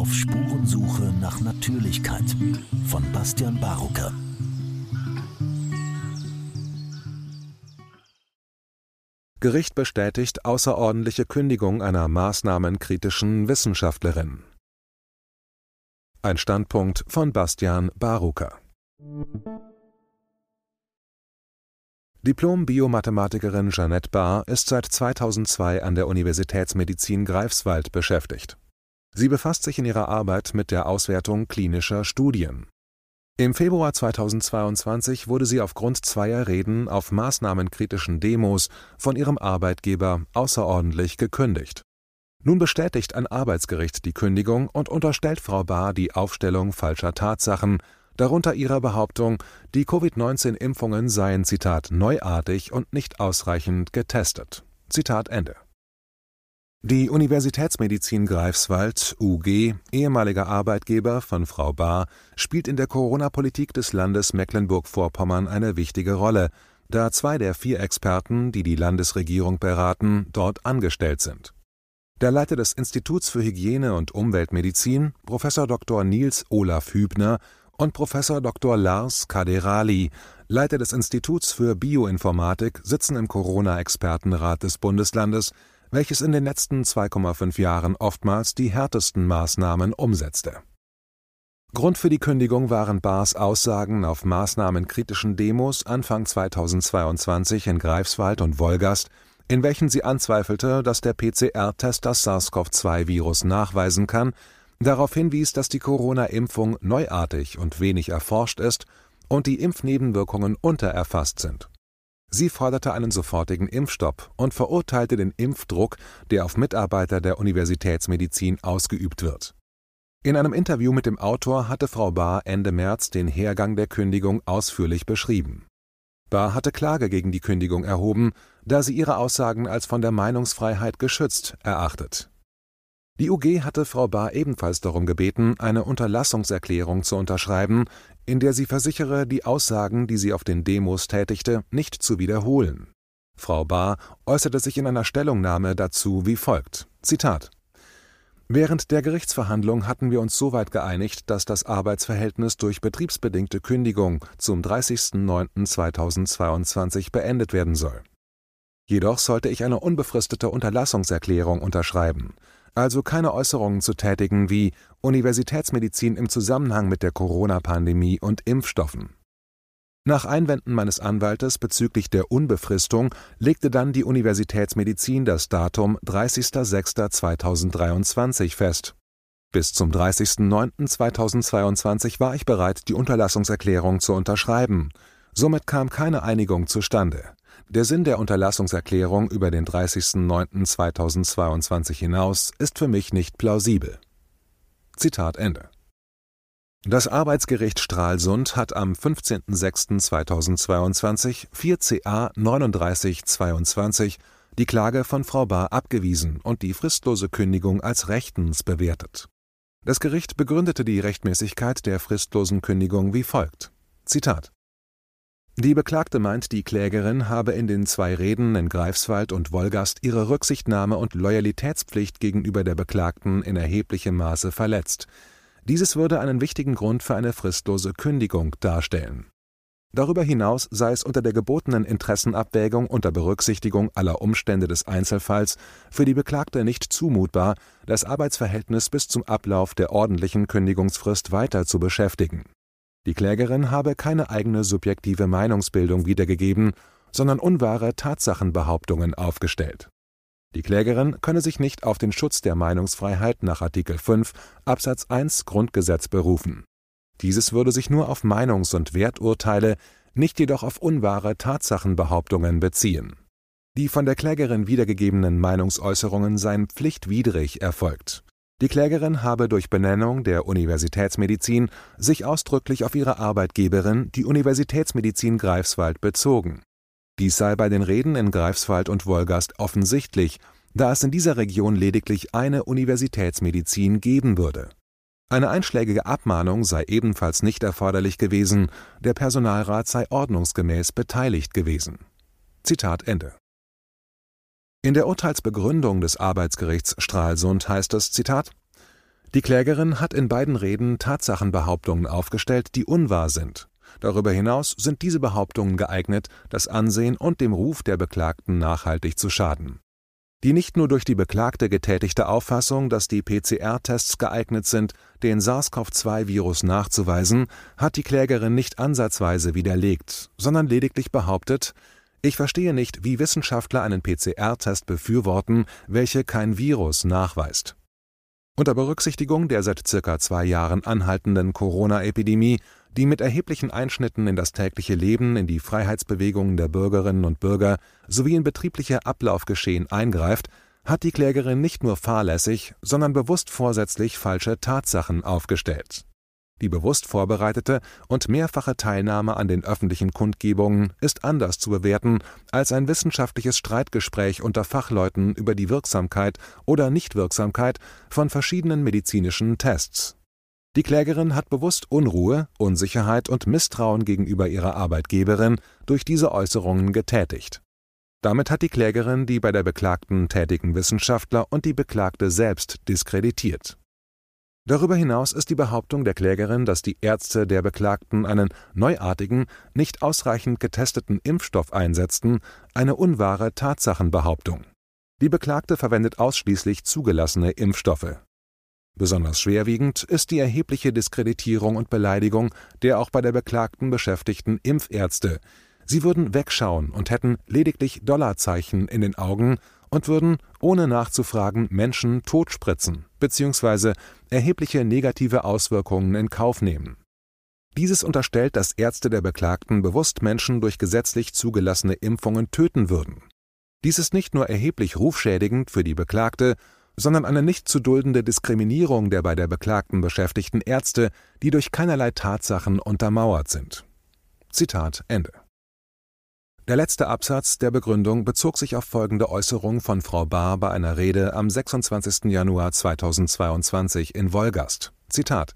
Auf Spurensuche nach Natürlichkeit von Bastian Barucker. Gericht bestätigt außerordentliche Kündigung einer maßnahmenkritischen Wissenschaftlerin. Ein Standpunkt von Bastian Barucker. Diplom-Biomathematikerin Jeanette Barr ist seit 2002 an der Universitätsmedizin Greifswald beschäftigt. Sie befasst sich in ihrer Arbeit mit der Auswertung klinischer Studien. Im Februar 2022 wurde sie aufgrund zweier Reden auf maßnahmenkritischen Demos von ihrem Arbeitgeber außerordentlich gekündigt. Nun bestätigt ein Arbeitsgericht die Kündigung und unterstellt Frau Bahr die Aufstellung falscher Tatsachen darunter ihrer Behauptung, die Covid-19-Impfungen seien Zitat neuartig und nicht ausreichend getestet. Zitat Ende. Die Universitätsmedizin Greifswald (UG), ehemaliger Arbeitgeber von Frau Bahr, spielt in der Corona-Politik des Landes Mecklenburg-Vorpommern eine wichtige Rolle, da zwei der vier Experten, die die Landesregierung beraten, dort angestellt sind. Der Leiter des Instituts für Hygiene und Umweltmedizin, Prof. Dr. Nils Olaf Hübner, und Prof. Dr. Lars Kaderali, Leiter des Instituts für Bioinformatik, sitzen im Corona-Expertenrat des Bundeslandes, welches in den letzten 2,5 Jahren oftmals die härtesten Maßnahmen umsetzte. Grund für die Kündigung waren Bars Aussagen auf maßnahmenkritischen Demos Anfang 2022 in Greifswald und Wolgast, in welchen sie anzweifelte, dass der PCR-Test das SARS-CoV-2-Virus nachweisen kann darauf hinwies, dass die Corona-Impfung neuartig und wenig erforscht ist und die Impfnebenwirkungen untererfasst sind. Sie forderte einen sofortigen Impfstopp und verurteilte den Impfdruck, der auf Mitarbeiter der Universitätsmedizin ausgeübt wird. In einem Interview mit dem Autor hatte Frau Bahr Ende März den Hergang der Kündigung ausführlich beschrieben. Bahr hatte Klage gegen die Kündigung erhoben, da sie ihre Aussagen als von der Meinungsfreiheit geschützt erachtet die UG hatte Frau Bahr ebenfalls darum gebeten, eine Unterlassungserklärung zu unterschreiben, in der sie versichere, die Aussagen, die sie auf den Demos tätigte, nicht zu wiederholen. Frau Bahr äußerte sich in einer Stellungnahme dazu wie folgt: Zitat Während der Gerichtsverhandlung hatten wir uns soweit geeinigt, dass das Arbeitsverhältnis durch betriebsbedingte Kündigung zum 30.09.2022 beendet werden soll. Jedoch sollte ich eine unbefristete Unterlassungserklärung unterschreiben also keine Äußerungen zu tätigen wie Universitätsmedizin im Zusammenhang mit der Corona-Pandemie und Impfstoffen. Nach Einwänden meines Anwaltes bezüglich der Unbefristung legte dann die Universitätsmedizin das Datum 30.06.2023 fest. Bis zum 30.09.2022 war ich bereit, die Unterlassungserklärung zu unterschreiben. Somit kam keine Einigung zustande. Der Sinn der Unterlassungserklärung über den 30.09.2022 hinaus ist für mich nicht plausibel. Zitat Ende. Das Arbeitsgericht Stralsund hat am 15.06.2022 4 CA 3922 die Klage von Frau Bahr abgewiesen und die fristlose Kündigung als rechtens bewertet. Das Gericht begründete die Rechtmäßigkeit der fristlosen Kündigung wie folgt: Zitat die Beklagte meint, die Klägerin habe in den zwei Reden in Greifswald und Wolgast ihre Rücksichtnahme und Loyalitätspflicht gegenüber der Beklagten in erheblichem Maße verletzt. Dieses würde einen wichtigen Grund für eine fristlose Kündigung darstellen. Darüber hinaus sei es unter der gebotenen Interessenabwägung unter Berücksichtigung aller Umstände des Einzelfalls für die Beklagte nicht zumutbar, das Arbeitsverhältnis bis zum Ablauf der ordentlichen Kündigungsfrist weiter zu beschäftigen die Klägerin habe keine eigene subjektive Meinungsbildung wiedergegeben, sondern unwahre Tatsachenbehauptungen aufgestellt. Die Klägerin könne sich nicht auf den Schutz der Meinungsfreiheit nach Artikel 5 Absatz 1 Grundgesetz berufen. Dieses würde sich nur auf Meinungs- und Werturteile, nicht jedoch auf unwahre Tatsachenbehauptungen beziehen. Die von der Klägerin wiedergegebenen Meinungsäußerungen seien pflichtwidrig erfolgt die Klägerin habe durch Benennung der Universitätsmedizin sich ausdrücklich auf ihre Arbeitgeberin, die Universitätsmedizin Greifswald, bezogen. Dies sei bei den Reden in Greifswald und Wolgast offensichtlich, da es in dieser Region lediglich eine Universitätsmedizin geben würde. Eine einschlägige Abmahnung sei ebenfalls nicht erforderlich gewesen, der Personalrat sei ordnungsgemäß beteiligt gewesen. Zitat Ende in der Urteilsbegründung des Arbeitsgerichts Stralsund heißt es: Zitat Die Klägerin hat in beiden Reden Tatsachenbehauptungen aufgestellt, die unwahr sind. Darüber hinaus sind diese Behauptungen geeignet, das Ansehen und dem Ruf der Beklagten nachhaltig zu schaden. Die nicht nur durch die Beklagte getätigte Auffassung, dass die PCR-Tests geeignet sind, den SARS-CoV-2-Virus nachzuweisen, hat die Klägerin nicht ansatzweise widerlegt, sondern lediglich behauptet, ich verstehe nicht, wie Wissenschaftler einen PCR-Test befürworten, welche kein Virus nachweist. Unter Berücksichtigung der seit circa zwei Jahren anhaltenden Corona-Epidemie die mit erheblichen Einschnitten in das tägliche Leben, in die Freiheitsbewegungen der Bürgerinnen und Bürger sowie in betriebliche Ablaufgeschehen eingreift, hat die Klägerin nicht nur fahrlässig, sondern bewusst vorsätzlich falsche Tatsachen aufgestellt. Die bewusst vorbereitete und mehrfache Teilnahme an den öffentlichen Kundgebungen ist anders zu bewerten als ein wissenschaftliches Streitgespräch unter Fachleuten über die Wirksamkeit oder Nichtwirksamkeit von verschiedenen medizinischen Tests die Klägerin hat bewusst Unruhe, Unsicherheit und Misstrauen gegenüber ihrer Arbeitgeberin durch diese Äußerungen getätigt. Damit hat die Klägerin die bei der Beklagten tätigen Wissenschaftler und die Beklagte selbst diskreditiert. Darüber hinaus ist die Behauptung der Klägerin, dass die Ärzte der Beklagten einen neuartigen, nicht ausreichend getesteten Impfstoff einsetzten, eine unwahre Tatsachenbehauptung. Die Beklagte verwendet ausschließlich zugelassene Impfstoffe Besonders schwerwiegend ist die erhebliche Diskreditierung und Beleidigung der auch bei der Beklagten beschäftigten Impfärzte. Sie würden wegschauen und hätten lediglich Dollarzeichen in den Augen und würden, ohne nachzufragen, Menschen totspritzen bzw. erhebliche negative Auswirkungen in Kauf nehmen. Dieses unterstellt, dass Ärzte der Beklagten bewusst Menschen durch gesetzlich zugelassene Impfungen töten würden. Dies ist nicht nur erheblich rufschädigend für die Beklagte, sondern eine nicht zu duldende Diskriminierung der bei der Beklagten beschäftigten Ärzte, die durch keinerlei Tatsachen untermauert sind. Zitat Ende. Der letzte Absatz der Begründung bezog sich auf folgende Äußerung von Frau Bahr bei einer Rede am 26. Januar 2022 in Wolgast. Zitat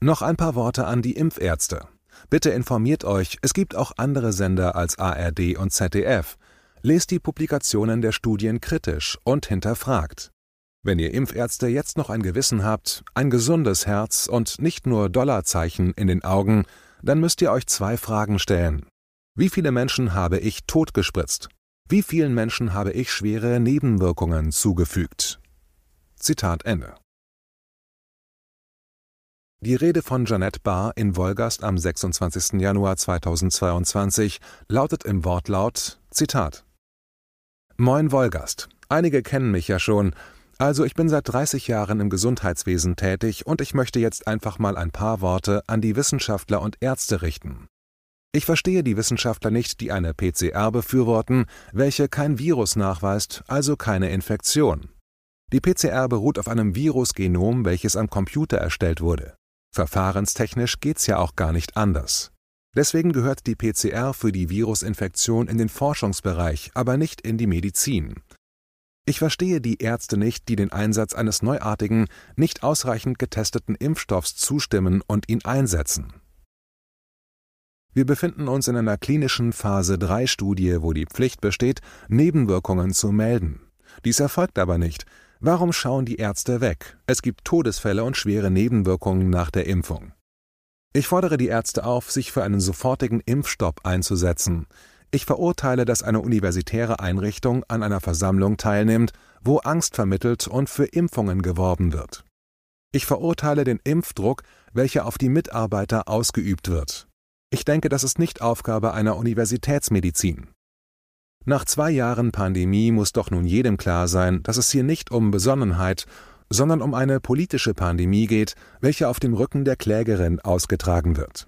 Noch ein paar Worte an die Impfärzte. Bitte informiert euch, es gibt auch andere Sender als ARD und ZDF. Lest die Publikationen der Studien kritisch und hinterfragt. Wenn ihr Impfärzte jetzt noch ein Gewissen habt, ein gesundes Herz und nicht nur Dollarzeichen in den Augen, dann müsst ihr euch zwei Fragen stellen. Wie viele Menschen habe ich totgespritzt? Wie vielen Menschen habe ich schwere Nebenwirkungen zugefügt? Zitat Ende. Die Rede von Jeanette Barr in Wolgast am 26. Januar 2022 lautet im Wortlaut Zitat Moin Wolgast. Einige kennen mich ja schon, also ich bin seit 30 Jahren im Gesundheitswesen tätig und ich möchte jetzt einfach mal ein paar Worte an die Wissenschaftler und Ärzte richten. Ich verstehe die Wissenschaftler nicht, die eine PCR befürworten, welche kein Virus nachweist, also keine Infektion. Die PCR beruht auf einem Virusgenom, welches am Computer erstellt wurde. Verfahrenstechnisch geht's ja auch gar nicht anders. Deswegen gehört die PCR für die Virusinfektion in den Forschungsbereich, aber nicht in die Medizin. Ich verstehe die Ärzte nicht, die den Einsatz eines neuartigen, nicht ausreichend getesteten Impfstoffs zustimmen und ihn einsetzen. Wir befinden uns in einer klinischen Phase 3 Studie, wo die Pflicht besteht, Nebenwirkungen zu melden. Dies erfolgt aber nicht. Warum schauen die Ärzte weg? Es gibt Todesfälle und schwere Nebenwirkungen nach der Impfung. Ich fordere die Ärzte auf, sich für einen sofortigen Impfstopp einzusetzen. Ich verurteile, dass eine universitäre Einrichtung an einer Versammlung teilnimmt, wo Angst vermittelt und für Impfungen geworben wird. Ich verurteile den Impfdruck, welcher auf die Mitarbeiter ausgeübt wird. Ich denke, das ist nicht Aufgabe einer Universitätsmedizin. Nach zwei Jahren Pandemie muss doch nun jedem klar sein, dass es hier nicht um Besonnenheit, sondern um eine politische Pandemie geht, welche auf dem Rücken der Klägerin ausgetragen wird.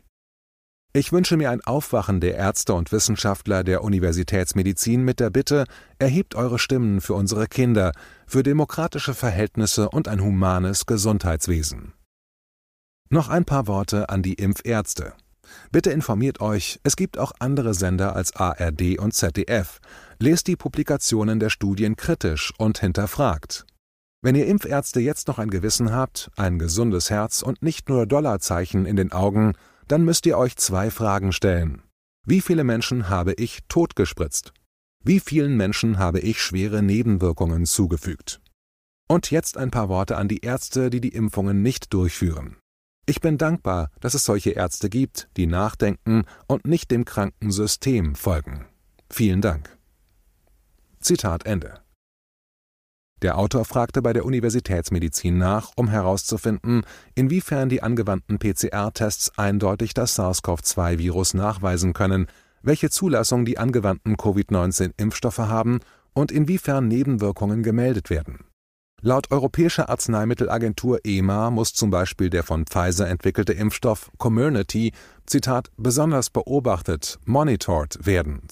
Ich wünsche mir ein Aufwachen der Ärzte und Wissenschaftler der Universitätsmedizin mit der Bitte, erhebt eure Stimmen für unsere Kinder, für demokratische Verhältnisse und ein humanes Gesundheitswesen. Noch ein paar Worte an die Impfärzte. Bitte informiert euch, es gibt auch andere Sender als ARD und ZDF. Lest die Publikationen der Studien kritisch und hinterfragt. Wenn ihr Impfärzte jetzt noch ein Gewissen habt, ein gesundes Herz und nicht nur Dollarzeichen in den Augen, dann müsst ihr euch zwei Fragen stellen. Wie viele Menschen habe ich totgespritzt? Wie vielen Menschen habe ich schwere Nebenwirkungen zugefügt? Und jetzt ein paar Worte an die Ärzte, die die Impfungen nicht durchführen. Ich bin dankbar, dass es solche Ärzte gibt, die nachdenken und nicht dem kranken System folgen. Vielen Dank. Zitat Ende. Der Autor fragte bei der Universitätsmedizin nach, um herauszufinden, inwiefern die angewandten PCR-Tests eindeutig das SARS-CoV-2-Virus nachweisen können, welche Zulassung die angewandten Covid-19-Impfstoffe haben und inwiefern Nebenwirkungen gemeldet werden. Laut Europäischer Arzneimittelagentur EMA muss zum Beispiel der von Pfizer entwickelte Impfstoff Comirnaty, Zitat, besonders beobachtet, monitored werden,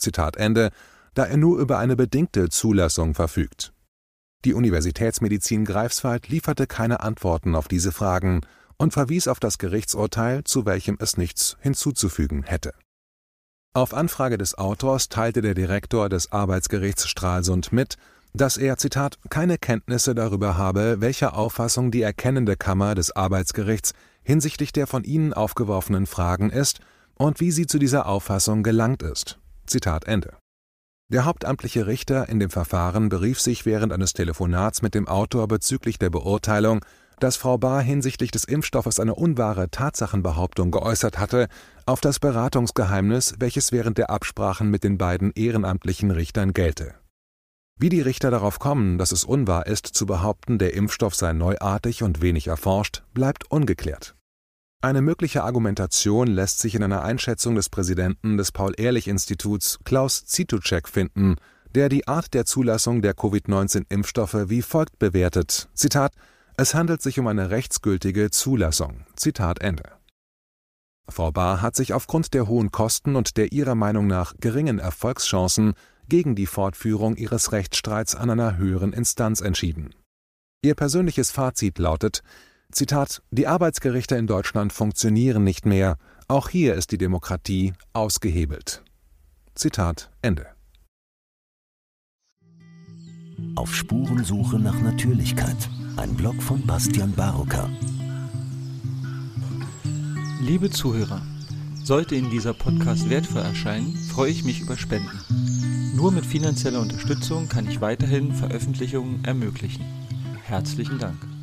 da er nur über eine bedingte Zulassung verfügt. Die Universitätsmedizin Greifswald lieferte keine Antworten auf diese Fragen und verwies auf das Gerichtsurteil, zu welchem es nichts hinzuzufügen hätte. Auf Anfrage des Autors teilte der Direktor des Arbeitsgerichts Stralsund mit, dass er, Zitat, keine Kenntnisse darüber habe, welcher Auffassung die erkennende Kammer des Arbeitsgerichts hinsichtlich der von ihnen aufgeworfenen Fragen ist und wie sie zu dieser Auffassung gelangt ist. Zitat Ende. Der hauptamtliche Richter in dem Verfahren berief sich während eines Telefonats mit dem Autor bezüglich der Beurteilung, dass Frau Bahr hinsichtlich des Impfstoffes eine unwahre Tatsachenbehauptung geäußert hatte, auf das Beratungsgeheimnis, welches während der Absprachen mit den beiden ehrenamtlichen Richtern gelte wie die Richter darauf kommen, dass es unwahr ist, zu behaupten, der Impfstoff sei neuartig und wenig erforscht, bleibt ungeklärt. Eine mögliche Argumentation lässt sich in einer Einschätzung des Präsidenten des Paul-Ehrlich-Instituts Klaus Zituczek finden, der die Art der Zulassung der Covid-19-Impfstoffe wie folgt bewertet: Zitat: Es handelt sich um eine rechtsgültige Zulassung. Zitat Ende. Frau Bahr hat sich aufgrund der hohen Kosten und der ihrer Meinung nach geringen Erfolgschancen gegen die Fortführung ihres Rechtsstreits an einer höheren Instanz entschieden. Ihr persönliches Fazit lautet: Zitat: Die Arbeitsgerichte in Deutschland funktionieren nicht mehr. Auch hier ist die Demokratie ausgehebelt. Zitat Ende. Auf Spurensuche nach Natürlichkeit. Ein Blog von Bastian Barocker. Liebe Zuhörer, sollte Ihnen dieser Podcast wertvoll erscheinen, freue ich mich über Spenden. Nur mit finanzieller Unterstützung kann ich weiterhin Veröffentlichungen ermöglichen. Herzlichen Dank.